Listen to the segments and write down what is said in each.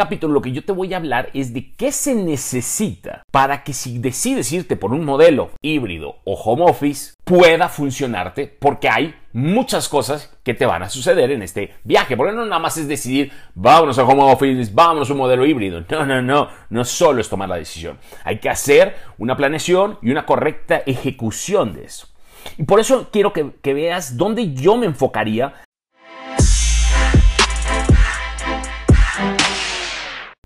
capítulo lo que yo te voy a hablar es de qué se necesita para que si decides irte por un modelo híbrido o home office, pueda funcionarte porque hay muchas cosas que te van a suceder en este viaje. Porque no nada más es decidir, vámonos a home office, vámonos a un modelo híbrido. No, no, no, no solo es tomar la decisión. Hay que hacer una planeación y una correcta ejecución de eso. Y por eso quiero que, que veas dónde yo me enfocaría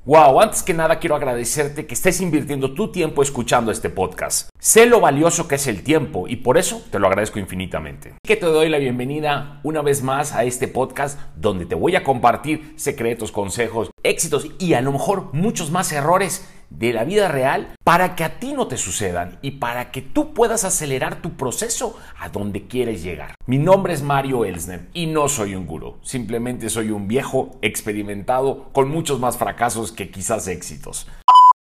Wow, antes que nada quiero agradecerte que estés invirtiendo tu tiempo escuchando este podcast. Sé lo valioso que es el tiempo y por eso te lo agradezco infinitamente. Que te doy la bienvenida una vez más a este podcast donde te voy a compartir secretos, consejos, éxitos y a lo mejor muchos más errores de la vida real para que a ti no te sucedan y para que tú puedas acelerar tu proceso a donde quieres llegar. Mi nombre es Mario Elsner y no soy un gurú, simplemente soy un viejo experimentado con muchos más fracasos que quizás éxitos.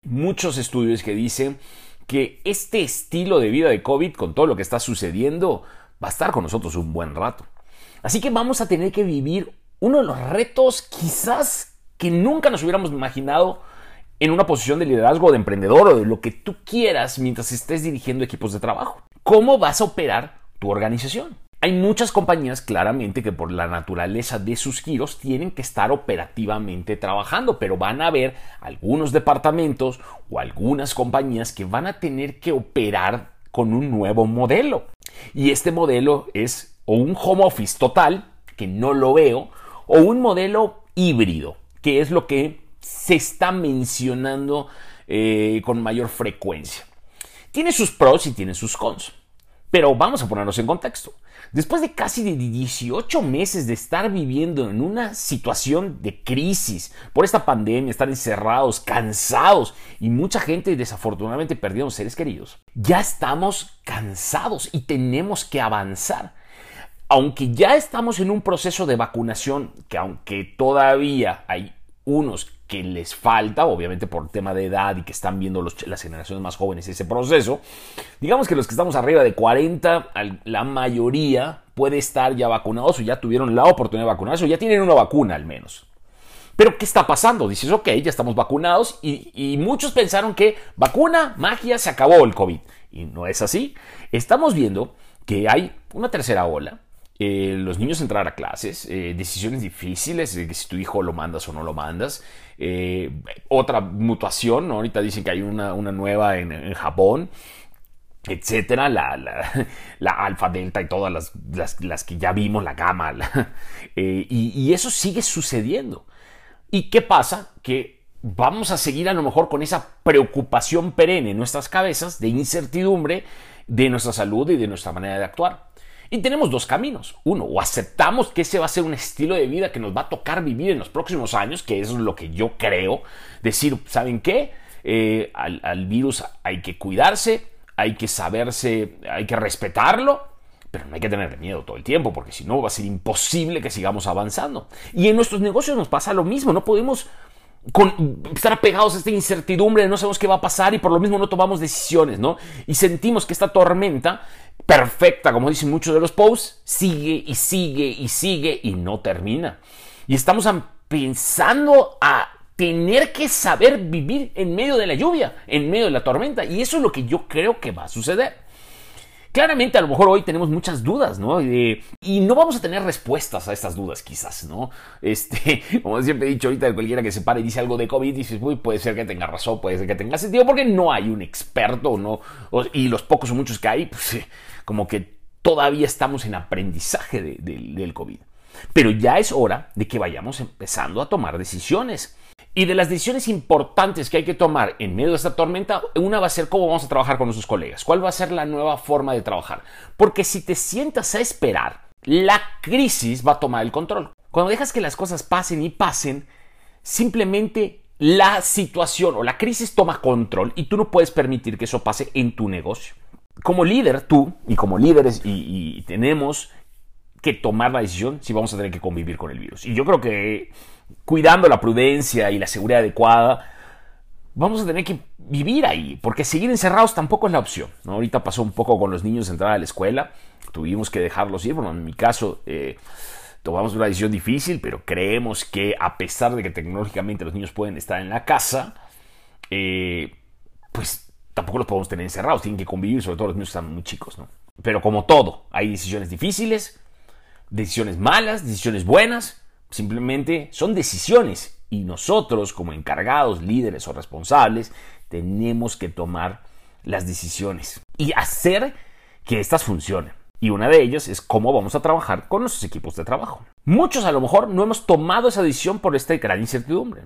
Muchos estudios que dicen que este estilo de vida de COVID, con todo lo que está sucediendo, va a estar con nosotros un buen rato. Así que vamos a tener que vivir uno de los retos quizás que nunca nos hubiéramos imaginado en una posición de liderazgo, de emprendedor o de lo que tú quieras mientras estés dirigiendo equipos de trabajo. ¿Cómo vas a operar tu organización? Hay muchas compañías claramente que por la naturaleza de sus giros tienen que estar operativamente trabajando, pero van a haber algunos departamentos o algunas compañías que van a tener que operar con un nuevo modelo. Y este modelo es o un home office total, que no lo veo, o un modelo híbrido, que es lo que se está mencionando eh, con mayor frecuencia. Tiene sus pros y tiene sus cons. Pero vamos a ponernos en contexto. Después de casi de 18 meses de estar viviendo en una situación de crisis por esta pandemia, estar encerrados, cansados y mucha gente desafortunadamente perdió seres queridos, ya estamos cansados y tenemos que avanzar. Aunque ya estamos en un proceso de vacunación, que aunque todavía hay unos que les falta, obviamente por tema de edad y que están viendo las generaciones más jóvenes ese proceso, digamos que los que estamos arriba de 40, la mayoría puede estar ya vacunados o ya tuvieron la oportunidad de vacunarse o ya tienen una vacuna al menos. Pero ¿qué está pasando? Dices, ok, ya estamos vacunados y, y muchos pensaron que vacuna, magia, se acabó el COVID. Y no es así. Estamos viendo que hay una tercera ola, eh, los niños entrar a clases, eh, decisiones difíciles, de que si tu hijo lo mandas o no lo mandas, eh, otra mutación, ahorita dicen que hay una, nueva en, Japón, etcétera, la, la, alfa, delta y todas las, las, que ya vimos, la gamma, y eso sigue sucediendo. ¿Y qué pasa? Que vamos a seguir a lo mejor con esa preocupación perenne en nuestras cabezas de incertidumbre de nuestra salud y de nuestra manera de actuar. Y tenemos dos caminos. Uno, o aceptamos que ese va a ser un estilo de vida que nos va a tocar vivir en los próximos años, que es lo que yo creo. Decir, ¿saben qué? Eh, al, virus hay que cuidarse, hay que saberse, hay que respetarlo, pero no hay que tener miedo todo el tiempo, porque si no va a ser imposible que sigamos avanzando. Y en nuestros negocios nos pasa lo mismo, no podemos con, estar apegados a esta incertidumbre, no sabemos qué va a pasar y por lo mismo no tomamos decisiones, ¿no? Y sentimos que esta tormenta perfecta, como dicen muchos de los posts, sigue y sigue y sigue y no termina. Y estamos pensando a tener que saber vivir en medio de la lluvia, en medio de la tormenta. Y eso es lo que yo creo que va a suceder. Claramente, a lo mejor hoy tenemos muchas dudas, ¿no? y no vamos a tener respuestas a estas dudas, quizás, ¿no? Este, como siempre he dicho ahorita, cualquiera que se pare y dice algo de COVID, dices, uy, puede ser que tenga razón, puede ser que tenga sentido, porque no hay un experto, ¿no? y los pocos o muchos que hay, pues, como que todavía estamos en aprendizaje del COVID. Pero ya es hora de que vayamos empezando a tomar decisiones. Y de las decisiones importantes que hay que tomar en medio de esta tormenta, una va a ser cómo vamos a trabajar con nuestros colegas, cuál va a ser la nueva forma de trabajar. Porque si te sientas a esperar, la crisis va a tomar el control. Cuando dejas que las cosas pasen y pasen, simplemente la situación o la crisis toma control y tú no puedes permitir que eso pase en tu negocio. Como líder, tú y como líderes y, tenemos que tomar la decisión si vamos a tener que convivir con el virus. Y yo creo que cuidando la prudencia y la seguridad adecuada, vamos a tener que vivir ahí, porque seguir encerrados tampoco es la opción. Ahorita pasó un poco con los niños entrar a la escuela, tuvimos que dejarlos ir, bueno, en mi caso, eh, tomamos una decisión difícil, pero creemos que a pesar de que tecnológicamente los niños pueden estar en la casa, eh, pues tampoco los podemos tener encerrados, tienen que convivir, sobre todo los niños están muy chicos, ¿no? Pero como todo, hay decisiones difíciles, decisiones malas, decisiones buenas, simplemente son decisiones y nosotros como encargados, líderes o responsables tenemos que tomar las decisiones y hacer que éstas funcionen. Y una de ellas es cómo vamos a trabajar con nuestros equipos de trabajo. Muchos a lo mejor no hemos tomado esa decisión por esta gran incertidumbre.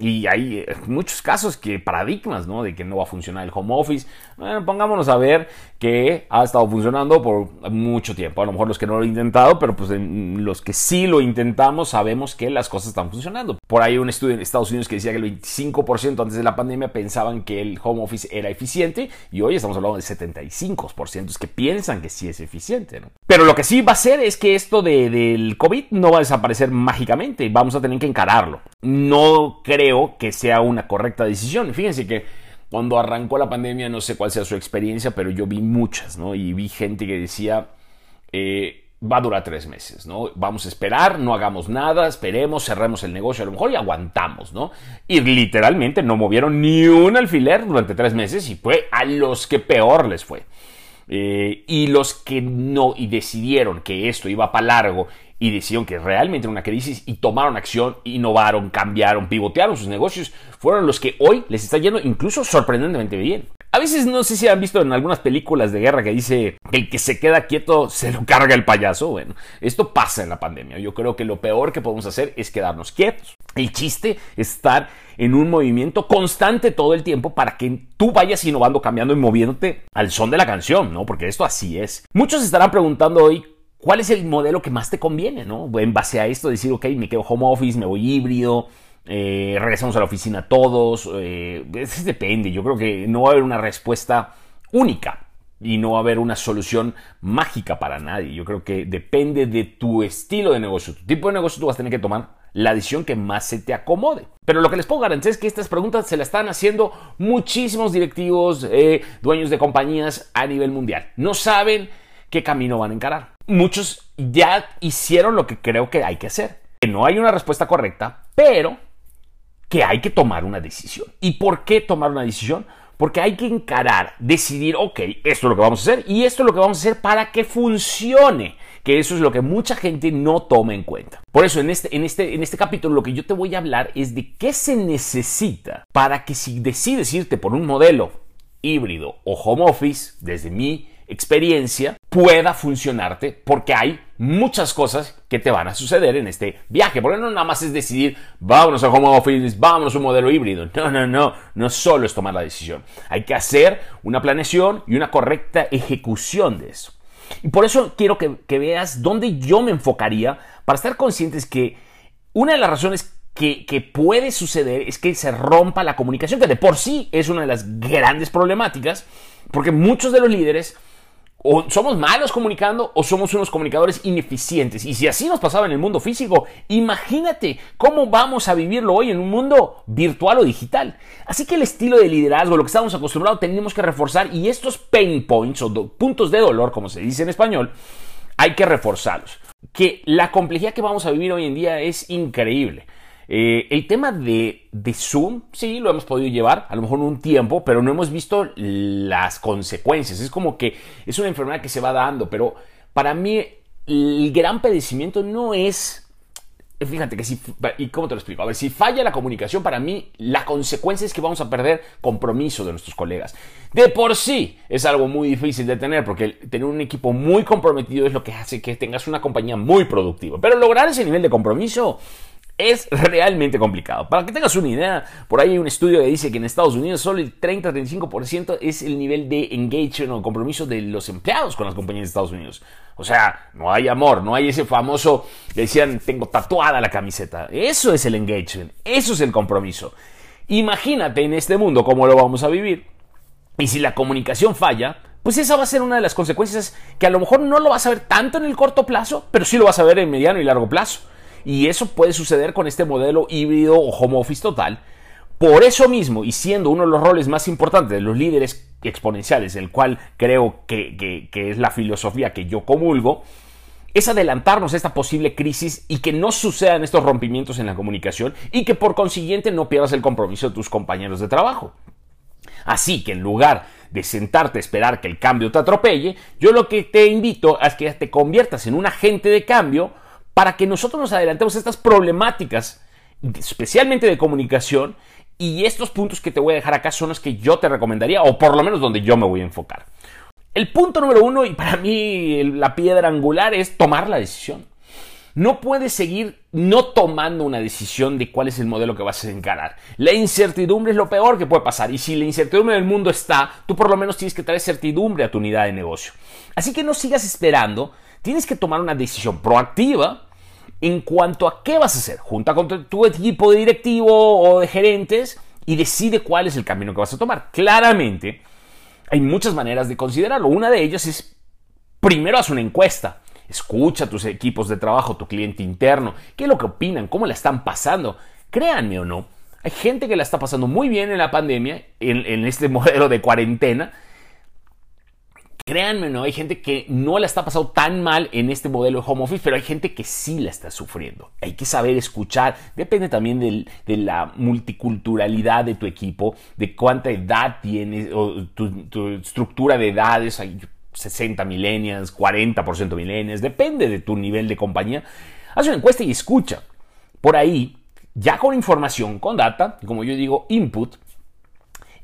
Y hay eh, muchos casos que paradigmas, ¿no? De que no va a funcionar el home office. Bueno, pongámonos a ver que ha estado funcionando por mucho tiempo. A lo mejor los que no lo han intentado, pero pues los que sí lo intentamos sabemos que las cosas están funcionando. Por ahí un estudio en Estados Unidos que decía que el 25% antes de la pandemia pensaban que el home office era eficiente y hoy estamos hablando del 75% que piensan que sí es eficiente. Pero lo que sí va a ser es que esto de, del COVID no va a desaparecer mágicamente. Vamos a tener que encararlo. No creo que sea una correcta decisión. Fíjense que cuando arrancó la pandemia, no sé cuál sea su experiencia, pero yo vi muchas, ¿no? Y vi gente que decía, eh, va a durar tres meses, ¿no? Vamos a esperar, no hagamos nada, esperemos, cerremos el negocio a lo mejor y aguantamos, ¿no? Y literalmente no movieron ni un alfiler durante tres meses y fue a los que peor les fue. Eh, y los que no y decidieron que esto iba para largo y decidieron que realmente era una crisis y tomaron acción, innovaron, cambiaron, pivotearon sus negocios, fueron los que hoy les está yendo incluso sorprendentemente bien. A veces no sé si han visto en algunas películas de guerra que dice el que se queda quieto se lo carga el payaso. Bueno, esto pasa en la pandemia. Yo creo que lo peor que podemos hacer es quedarnos quietos. El chiste es estar en un movimiento constante todo el tiempo para que tú vayas innovando, cambiando y moviéndote al son de la canción, ¿no? Porque esto así es. Muchos estarán preguntando hoy cuál es el modelo que más te conviene, ¿no? En base a esto, decir, ok, me quedo home office, me voy híbrido, eh, regresamos a la oficina todos. Eh, depende, yo creo que no va a haber una respuesta única y no va a haber una solución mágica para nadie. Yo creo que depende de tu estilo de negocio, tu tipo de negocio, tú vas a tener que tomar la decisión que más se te acomode. Pero lo que les puedo garantizar es que estas preguntas se las están haciendo muchísimos directivos, eh, dueños de compañías a nivel mundial. No saben qué camino van a encarar. Muchos ya hicieron lo que creo que hay que hacer. Que no hay una respuesta correcta, pero que hay que tomar una decisión. ¿Y por qué tomar una decisión? Porque hay que encarar, decidir, ok, esto es lo que vamos a hacer y esto es lo que vamos a hacer para que funcione. Que eso es lo que mucha gente no toma en cuenta. Por eso en este, en este, en este capítulo lo que yo te voy a hablar es de qué se necesita para que si decides irte por un modelo híbrido o home office, desde mi experiencia pueda funcionarte porque hay muchas cosas que te van a suceder en este viaje. Porque no nada más es decidir, vámonos a home office, vámonos a un modelo híbrido. No, no, no. No solo es tomar la decisión. Hay que hacer una planeación y una correcta ejecución de eso. Y por eso quiero que, veas dónde yo me enfocaría para estar conscientes que una de las razones que, puede suceder es que se rompa la comunicación, que de por sí es una de las grandes problemáticas, porque muchos de los líderes o somos malos comunicando o somos unos comunicadores ineficientes. Y si así nos pasaba en el mundo físico, imagínate cómo vamos a vivirlo hoy en un mundo virtual o digital. Así que el estilo de liderazgo, lo que estamos acostumbrados, tenemos que reforzar y estos pain points o puntos de dolor, como se dice en español, hay que reforzarlos. Que la complejidad que vamos a vivir hoy en día es increíble. Eh, el tema de, de, Zoom, sí, lo hemos podido llevar, a lo mejor un tiempo, pero no hemos visto las consecuencias. Es como que es una enfermedad que se va dando, pero para mí el gran padecimiento no es... Fíjate que si, ¿y cómo te lo explico? A ver, si falla la comunicación, para mí la consecuencia es que vamos a perder compromiso de nuestros colegas. De por sí es algo muy difícil de tener, porque tener un equipo muy comprometido es lo que hace que tengas una compañía muy productiva. Pero lograr ese nivel de compromiso es realmente complicado. Para que tengas una idea, por ahí hay un estudio que dice que en Estados Unidos solo el 30-35% es el nivel de engagement o compromiso de los empleados con las compañías de Estados Unidos. O sea, no hay amor, no hay ese famoso que decían tengo tatuada la camiseta. Eso es el engagement, eso es el compromiso. Imagínate en este mundo cómo lo vamos a vivir. Y si la comunicación falla, pues esa va a ser una de las consecuencias que a lo mejor no lo vas a ver tanto en el corto plazo, pero sí lo vas a ver en mediano y largo plazo. Y eso puede suceder con este modelo híbrido o home office total. Por eso mismo, y siendo uno de los roles más importantes de los líderes exponenciales, el cual creo que, es la filosofía que yo comulgo, es adelantarnos a esta posible crisis y que no sucedan estos rompimientos en la comunicación y que por consiguiente no pierdas el compromiso de tus compañeros de trabajo. Así que en lugar de sentarte a esperar que el cambio te atropelle, yo lo que te invito es que te conviertas en un agente de cambio para que nosotros nos adelantemos a estas problemáticas, especialmente de comunicación, y estos puntos que te voy a dejar acá son los que yo te recomendaría, o por lo menos donde yo me voy a enfocar. El punto número uno, y para mí la piedra angular, es tomar la decisión. No puedes seguir no tomando una decisión de cuál es el modelo que vas a encarar. La incertidumbre es lo peor que puede pasar. Y si la incertidumbre del mundo está, tú por lo menos tienes que traer certidumbre a tu unidad de negocio. Así que no sigas esperando. Tienes que tomar una decisión proactiva en cuanto a qué vas a hacer. Junta con tu equipo de directivo o de gerentes y decide cuál es el camino que vas a tomar. Claramente, hay muchas maneras de considerarlo. Una de ellas es, primero haz una encuesta. Escucha a tus equipos de trabajo, tu cliente interno, qué es lo que opinan, cómo la están pasando. Créanme o no, hay gente que la está pasando muy bien en la pandemia, en, en este modelo de cuarentena, Créanme, no, hay gente que no la está pasando tan mal en este modelo de home office, pero hay gente que sí la está sufriendo. Hay que saber escuchar. Depende también de la multiculturalidad de tu equipo, de cuánta edad tienes, tu, estructura de edades. Hay 60 millennials, 40% millennials, depende de tu nivel de compañía. Haz una encuesta y escucha. Por ahí, ya con información, con data, como yo digo, input,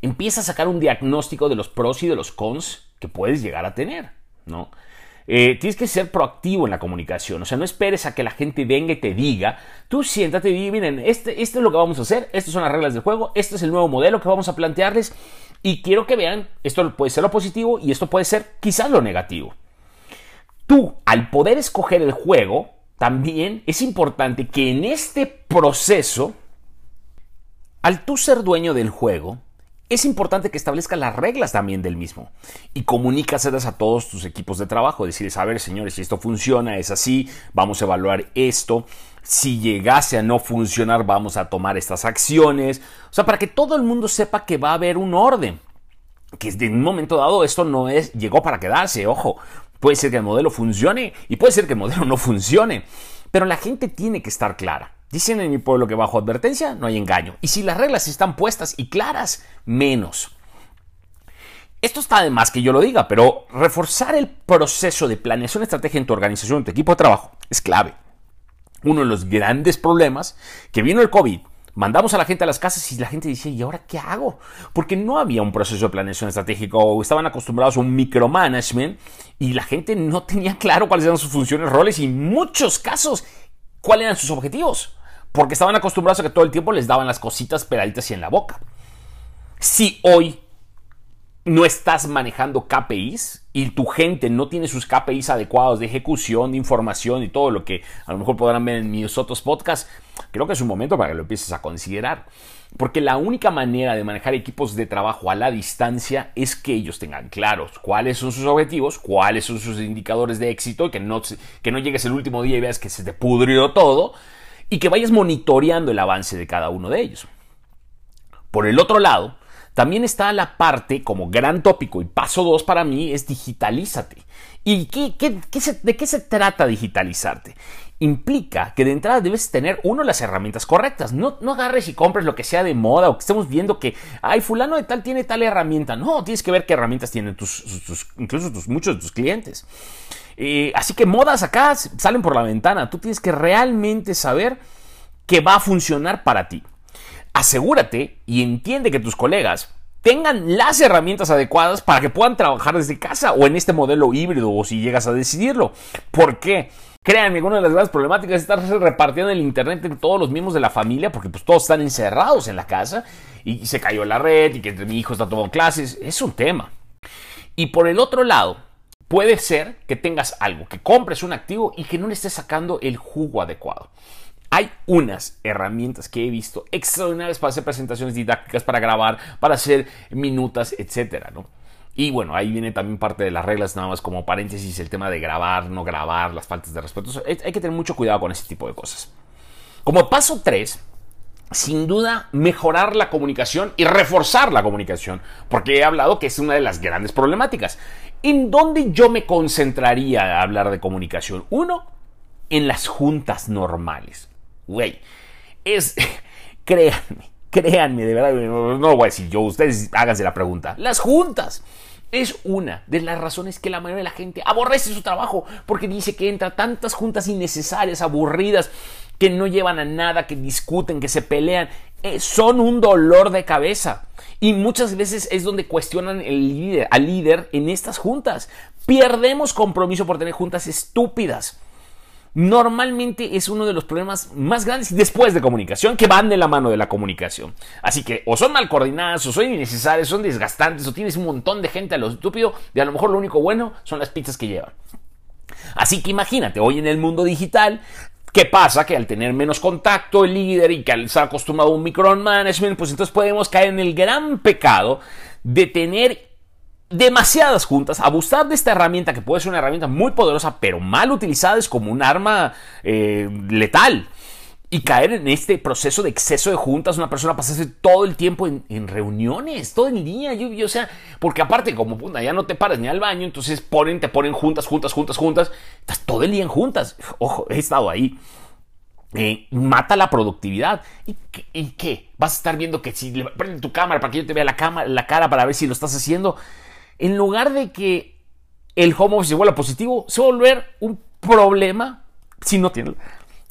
empieza a sacar un diagnóstico de los pros y de los cons puedes llegar a tener, ¿no? Eh, tienes que ser proactivo en la comunicación, o sea, no esperes a que la gente venga y te diga, tú siéntate y miren, este, esto es lo que vamos a hacer, estas son las reglas del juego, este es el nuevo modelo que vamos a plantearles y quiero que vean, esto puede ser lo positivo y esto puede ser quizás lo negativo. Tú, al poder escoger el juego, también es importante que en este proceso, al tú ser dueño del juego, es importante que establezcas las reglas también del mismo y comunícaselas a todos tus equipos de trabajo. Decirles, a ver, señores, si esto funciona, es así, vamos a evaluar esto. Si llegase a no funcionar, vamos a tomar estas acciones. O sea, para que todo el mundo sepa que va a haber un orden. Que en un momento dado esto no es, llegó para quedarse, ojo. Puede ser que el modelo funcione y puede ser que el modelo no funcione. Pero la gente tiene que estar clara. Dicen en mi pueblo que bajo advertencia no hay engaño. Y si las reglas están puestas y claras, menos. Esto está de más que yo lo diga, pero reforzar el proceso de planeación estratégica en tu organización, en tu equipo de trabajo, es clave. Uno de los grandes problemas que vino el COVID, mandamos a la gente a las casas y la gente dice, ¿y ahora qué hago? Porque no había un proceso de planeación estratégica o estaban acostumbrados a un micromanagement y la gente no tenía claro cuáles eran sus funciones, roles y en muchos casos cuáles eran sus objetivos. Porque estaban acostumbrados a que todo el tiempo les daban las cositas peladitas y en la boca. Si hoy no estás manejando KPIs y tu gente no tiene sus KPIs adecuados de ejecución, de información y todo lo que a lo mejor podrán ver en mis otros podcasts, creo que es un momento para que lo empieces a considerar. Porque la única manera de manejar equipos de trabajo a la distancia es que ellos tengan claros cuáles son sus objetivos, cuáles son sus indicadores de éxito, que no, que no llegues el último día y veas que se te pudrió todo, y que vayas monitoreando el avance de cada uno de ellos. Por el otro lado, también está la parte como gran tópico y paso dos para mí es digitalízate. ¿Y qué, de qué se trata digitalizarte? Implica que de entrada debes tener, uno, las herramientas correctas. No, no agarres y compres lo que sea de moda o que estemos viendo que, ay, fulano de tal tiene tal herramienta. No, tienes que ver qué herramientas tienen tus, incluso tus, muchos de tus clientes. Eh, así que modas acá salen por la ventana. Tú tienes que realmente saber que va a funcionar para ti asegúrate y entiende que tus colegas tengan las herramientas adecuadas para que puedan trabajar desde casa o en este modelo híbrido o si llegas a decidirlo. ¿Por qué? Créanme, una de las grandes problemáticas es estar repartiendo el internet entre todos los miembros de la familia porque pues todos están encerrados en la casa y se cayó la red y que mi hijo está tomando clases. Es un tema. Y por el otro lado, puede ser que tengas algo, que compres un activo y que no le estés sacando el jugo adecuado. Hay unas herramientas que he visto extraordinarias para hacer presentaciones didácticas, para grabar, para hacer minutas, etcétera, ¿no? Y bueno, ahí viene también parte de las reglas, nada más como paréntesis, el tema de grabar, no grabar, las faltas de respeto. Hay que tener mucho cuidado con ese tipo de cosas. Como paso 3, sin duda mejorar la comunicación y reforzar la comunicación, porque he hablado que es una de las grandes problemáticas. ¿En dónde yo me concentraría a hablar de comunicación? Uno, en las juntas normales. Güey, es, créanme, créanme, de verdad, no voy a decir yo, ustedes háganse la pregunta. Las juntas. Es una de las razones que la mayoría de la gente aborrece su trabajo porque dice que entra tantas juntas innecesarias, aburridas, que no llevan a nada, que discuten, que se pelean. Eh, son un dolor de cabeza. Y muchas veces es donde cuestionan al líder en estas juntas. Pierdemos compromiso por tener juntas estúpidas normalmente es uno de los problemas más grandes después de comunicación que van de la mano de la comunicación. Así que o son mal coordinadas, o son innecesarias, son desgastantes, o tienes un montón de gente a lo estúpido y a lo mejor lo único bueno son las pizzas que llevan. Así que imagínate, hoy en el mundo digital, ¿Qué pasa? Que al tener menos contacto el líder y que al estar acostumbrado a un micromanagement, pues entonces podemos caer en el gran pecado de tener demasiadas juntas, abusar de esta herramienta que puede ser una herramienta muy poderosa, pero mal utilizada es como un arma eh, letal. Y caer en este proceso de exceso de juntas, una persona pasarse todo el tiempo en, reuniones, todo el día, yo, o sea, porque aparte, como ya no te paras ni al baño, entonces ponen, te ponen juntas, juntas, juntas, juntas, estás todo el día en juntas. Ojo, he estado ahí. Eh, mata la productividad. ¿Y, qué? Vas a estar viendo que si le prende tu cámara para que yo te vea la, la cara para ver si lo estás haciendo en lugar de que el home office se vuelva positivo, se va a volver un problema si no tiene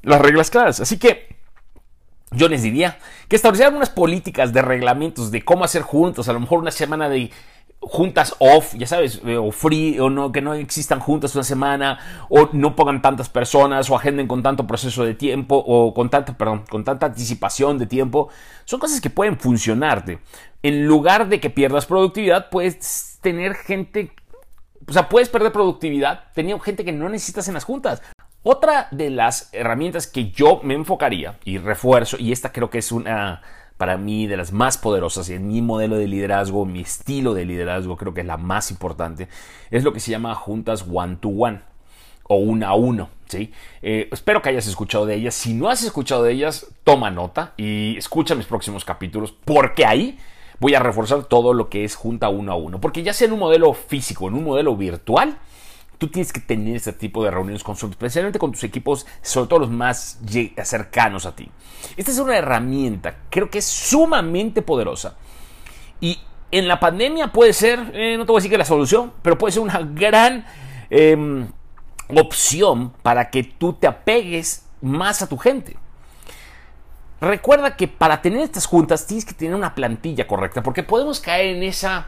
las reglas claras. Así que yo les diría que establecieran unas políticas de reglamentos de cómo hacer juntas, a lo mejor una semana de juntas off, ya sabes, eh, o free, o no, que no existan juntas una semana, o no pongan tantas personas, o agenden con tanto proceso de tiempo, o con tanta, perdón, con tanta anticipación de tiempo, son cosas que pueden funcionarte. En lugar de que pierdas productividad, puedes tener gente, o sea, puedes perder productividad teniendo gente que no necesitas en las juntas. Otra de las herramientas que yo me enfocaría y refuerzo, y esta creo que es una para mí de las más poderosas y en mi modelo de liderazgo, mi estilo de liderazgo, creo que es la más importante, es lo que se llama juntas one-to-one o una a uno. ¿sí? Eh, espero que hayas escuchado de ellas. Si no has escuchado de ellas, toma nota y escucha mis próximos capítulos porque ahí voy a reforzar todo lo que es junta uno a uno. Porque ya sea en un modelo físico, en un modelo virtual, tú tienes que tener ese tipo de reuniones con, especialmente con tus equipos, sobre todo los más cercanos a ti. Esta es una herramienta, creo que es sumamente poderosa. Y en la pandemia puede ser, eh, no te voy a decir que la solución, pero puede ser una gran em, opción para que tú te apegues más a tu gente. Recuerda que para tener estas juntas tienes que tener una plantilla correcta, porque podemos caer en esa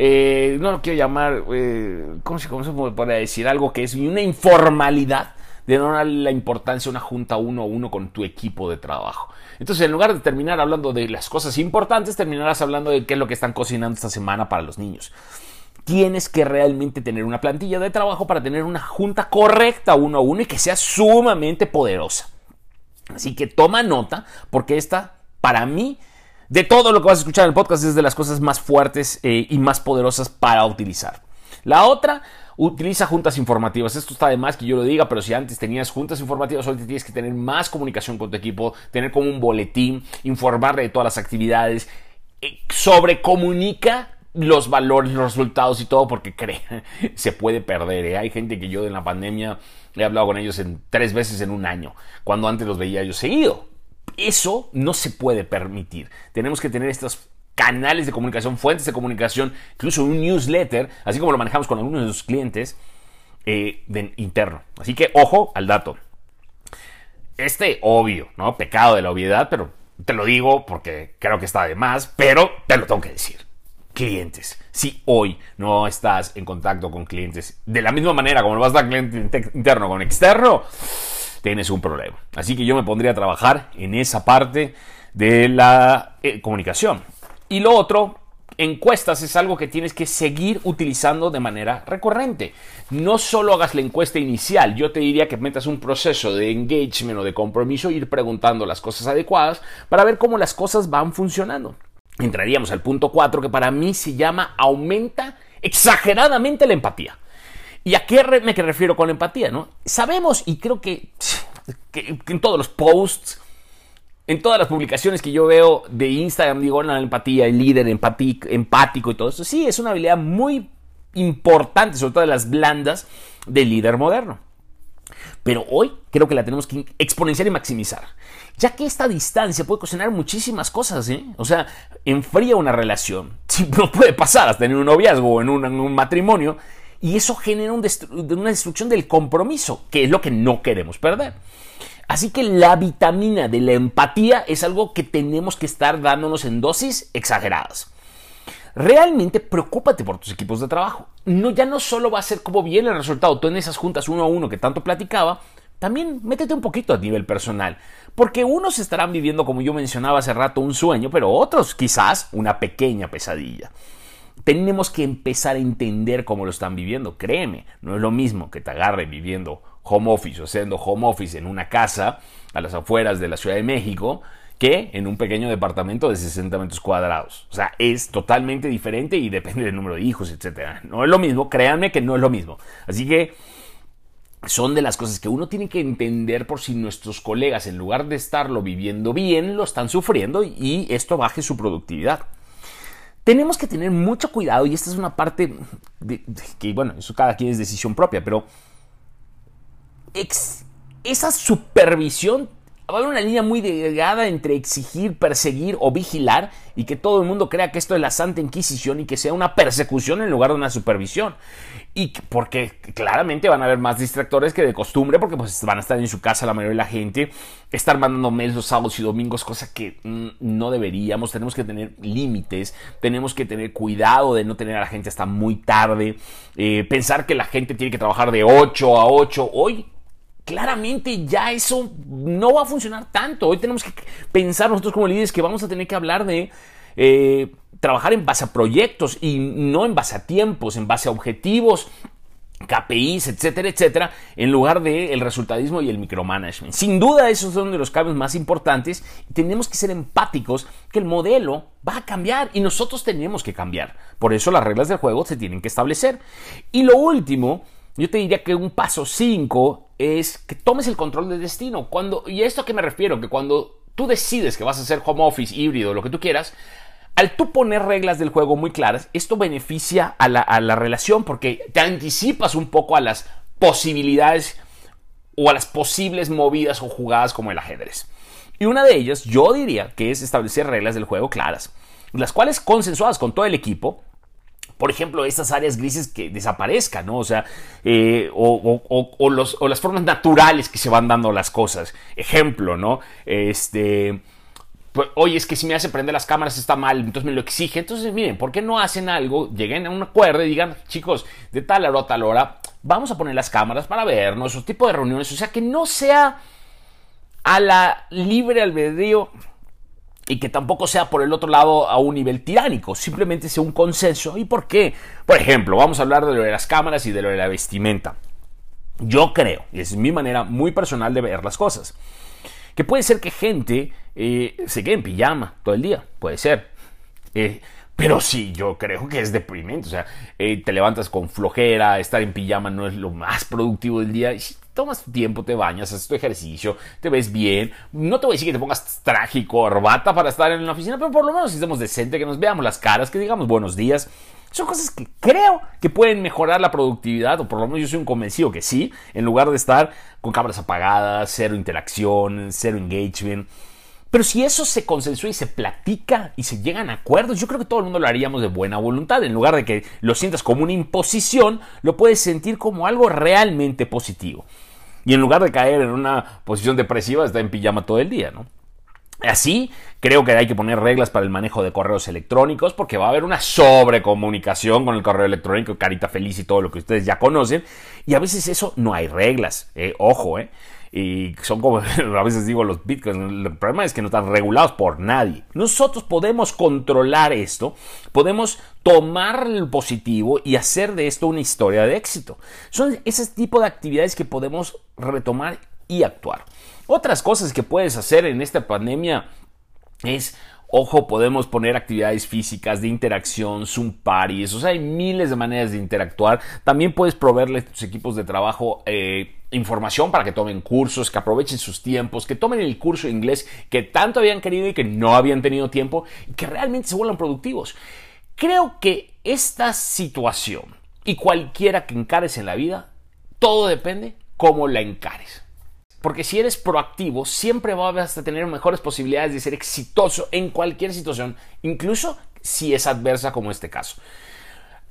eh, no lo quiero llamar, eh, ¿cómo, se, puede decir? Algo que es una informalidad de no darle la importancia a una junta uno a uno con tu equipo de trabajo. Entonces, en lugar de terminar hablando de las cosas importantes, terminarás hablando de qué es lo que están cocinando esta semana para los niños. Tienes que realmente tener una plantilla de trabajo para tener una junta correcta uno a uno y que sea sumamente poderosa. Así que toma nota, porque esta, para mí, de todo lo que vas a escuchar en el podcast es de las cosas más fuertes eh, y más poderosas para utilizar. La otra, utiliza juntas informativas. Esto está de más que yo lo diga, pero si antes tenías juntas informativas, hoy tienes que tener más comunicación con tu equipo, tener como un boletín, informarle de todas las actividades, eh, sobrecomunica los valores, los resultados y todo, porque cree, se puede perder. ¿eh? Hay gente que yo en la pandemia he hablado con ellos en tres veces en un año, cuando antes los veía yo seguido. Eso no se puede permitir. Tenemos que tener estos canales de comunicación, fuentes de comunicación, incluso un newsletter, así como lo manejamos con algunos de los clientes eh, interno. Así que ojo al dato. Este obvio, ¿no? Pecado de la obviedad, pero te lo digo porque creo que está de más, pero te lo tengo que decir. Clientes. Si hoy no estás en contacto con clientes de la misma manera como lo vas a dar cliente interno con externo, tienes un problema. Así que yo me pondría a trabajar en esa parte de la eh, comunicación. Y lo otro, encuestas es algo que tienes que seguir utilizando de manera recurrente. No solo hagas la encuesta inicial, yo te diría que metas un proceso de engagement o de compromiso, ir preguntando las cosas adecuadas para ver cómo las cosas van funcionando. Entraríamos al punto 4 que para mí se llama aumenta exageradamente la empatía. ¿Y a qué me refiero con empatía? ¿no? Sabemos, y creo que, en todos los posts, en todas las publicaciones que yo veo de Instagram, digo, la empatía, el líder empático y todo eso, sí, es una habilidad muy importantes, sobre todo de las blandas del líder moderno. Pero hoy creo que la tenemos que exponenciar y maximizar. Ya que esta distancia puede cocinar muchísimas cosas, ¿eh? O sea, enfría una relación. no puede pasar hasta en un noviazgo o en un, matrimonio. Y eso genera una destrucción del compromiso, que es lo que no queremos perder. Así que la vitamina de la empatía es algo que tenemos que estar dándonos en dosis exageradas. Realmente preocúpate por tus equipos de trabajo. No, ya no solo va a ser cómo viene el resultado, tú en esas juntas uno a uno que tanto platicaba, también métete un poquito a nivel personal. Porque unos estarán viviendo, como yo mencionaba hace rato, un sueño, pero otros quizás una pequeña pesadilla. Tenemos que empezar a entender cómo lo están viviendo. Créeme, no es lo mismo que te agarre viviendo home office o haciendo home office en una casa a las afueras de la Ciudad de México que en un pequeño departamento de 60 metros cuadrados. O sea, es totalmente diferente y depende del número de hijos, etc. No es lo mismo, créanme que no es lo mismo. Así que son de las cosas que uno tiene que entender por si nuestros colegas, en lugar de estarlo viviendo bien, lo están sufriendo y esto baje su productividad. Tenemos que tener mucho cuidado y esta es una parte de, que, bueno, eso cada quien es decisión propia, pero esa supervisión va a haber una línea muy delgada entre exigir, perseguir o vigilar y que todo el mundo crea que esto es la Santa Inquisición y que sea una persecución en lugar de una supervisión. Y porque claramente van a haber más distractores que de costumbre porque pues van a estar en su casa la mayoría de la gente, estar mandando mails los sábados y domingos, cosa que mm, no deberíamos, tenemos que tener límites, tenemos que tener cuidado de no tener a la gente hasta muy tarde, eh, pensar que la gente tiene que trabajar de 8 a 8, hoy claramente ya eso no va a funcionar tanto. Hoy tenemos que pensar nosotros como líderes que vamos a tener que hablar de eh, trabajar en base a proyectos y no en base a tiempos, en base a objetivos. KPIs, etcétera, etcétera, en lugar del el resultadismo y el micromanagement. Sin duda, esos son de los cambios más importantes tenemos que ser empáticos que el modelo va a cambiar y nosotros tenemos que cambiar. Por eso las reglas del juego se tienen que establecer. Y lo último, yo te diría que un paso 5 es que tomes el control del destino. Cuando, ¿Y esto a qué me refiero? Que cuando tú decides que vas a hacer home office, híbrido, lo que tú quieras, al tú poner reglas del juego muy claras, esto beneficia a la, a la relación porque te anticipas un poco a las posibilidades o a las posibles movidas o jugadas como el ajedrez. Y una de ellas, yo diría que es establecer reglas del juego claras, las cuales consensuadas con todo el equipo, por ejemplo, estas áreas grises que desaparezcan, ¿no? O sea, eh, o, las formas naturales que se van dando las cosas. Ejemplo, ¿no? Este pues, oye, es que si me hace prender las cámaras está mal, entonces me lo exige. Entonces, miren, ¿por qué no hacen algo? Lleguen a un acuerdo y digan, chicos, de tal hora a tal hora, vamos a poner las cámaras para vernos, o tipo de reuniones. O sea, que no sea a la libre albedrío y que tampoco sea por el otro lado a un nivel tiránico, simplemente sea un consenso. ¿Y por qué? Por ejemplo, vamos a hablar de lo de las cámaras y de lo de la vestimenta. Yo creo, y es mi manera muy personal de ver las cosas, que puede ser que gente eh, se quede en pijama todo el día, puede ser. Eh, pero sí, yo creo que es deprimente. O sea, eh, te levantas con flojera, estar en pijama no es lo más productivo del día tomas tu tiempo, te bañas, haces tu ejercicio, te ves bien. No te voy a decir que te pongas trágico, para estar en la oficina, pero por lo menos si estamos decente, que nos veamos las caras, que digamos buenos días. Son cosas que creo que pueden mejorar la productividad, o por lo menos yo soy un convencido que sí, en lugar de estar con cámaras apagadas, cero interacción, cero engagement. Pero si eso se consensúa y se platica y se llegan a acuerdos, yo creo que todo el mundo lo haríamos de buena voluntad. En lugar de que lo sientas como una imposición, lo puedes sentir como algo realmente positivo. Y en lugar de caer en una posición depresiva, está en pijama todo el día, ¿no? Así, creo que hay que poner reglas para el manejo de correos electrónicos porque va a haber una sobrecomunicación con el correo electrónico, carita feliz y todo lo que ustedes ya conocen. Y a veces eso no hay reglas, eh, ojo, eh y son como a veces digo los bitcoins. El problema es que no están regulados por nadie. Nosotros podemos controlar esto, podemos tomar el positivo y hacer de esto una historia de éxito. Son ese tipo de actividades que podemos retomar y actuar. Otras cosas que puedes hacer en esta pandemia es Ojo, podemos poner actividades físicas de interacción, Zoom parties, o sea, hay miles de maneras de interactuar. También puedes proveerle a tus equipos de trabajo eh, información para que tomen cursos, que aprovechen sus tiempos, que tomen el curso de inglés que tanto habían querido y que no habían tenido tiempo y que realmente se vuelvan productivos. Creo que esta situación y cualquiera que encares en la vida, todo depende cómo la encares. Porque si eres proactivo, siempre vas a tener mejores posibilidades de ser exitoso en cualquier situación, incluso si es adversa como este caso.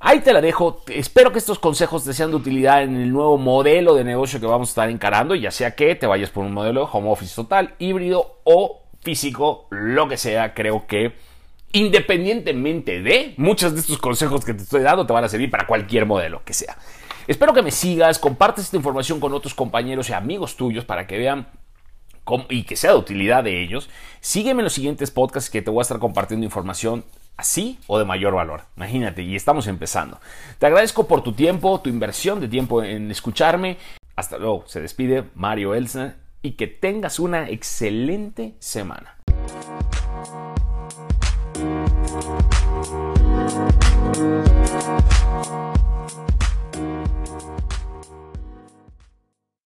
Ahí te la dejo. Espero que estos consejos te sean de utilidad en el nuevo modelo de negocio que vamos a estar encarando, ya sea que te vayas por un modelo de home office total, híbrido o físico, lo que sea. Creo que independientemente de muchos de estos consejos que te estoy dando, te van a servir para cualquier modelo que sea. Espero que me sigas, compartes esta información con otros compañeros y amigos tuyos para que vean y que sea de utilidad de ellos. Sígueme en los siguientes podcasts que te voy a estar compartiendo información así o de mayor valor. Imagínate, y estamos empezando. Te agradezco por tu tiempo, tu inversión de tiempo en escucharme. Hasta luego, se despide Mario Elsa y que tengas una excelente semana.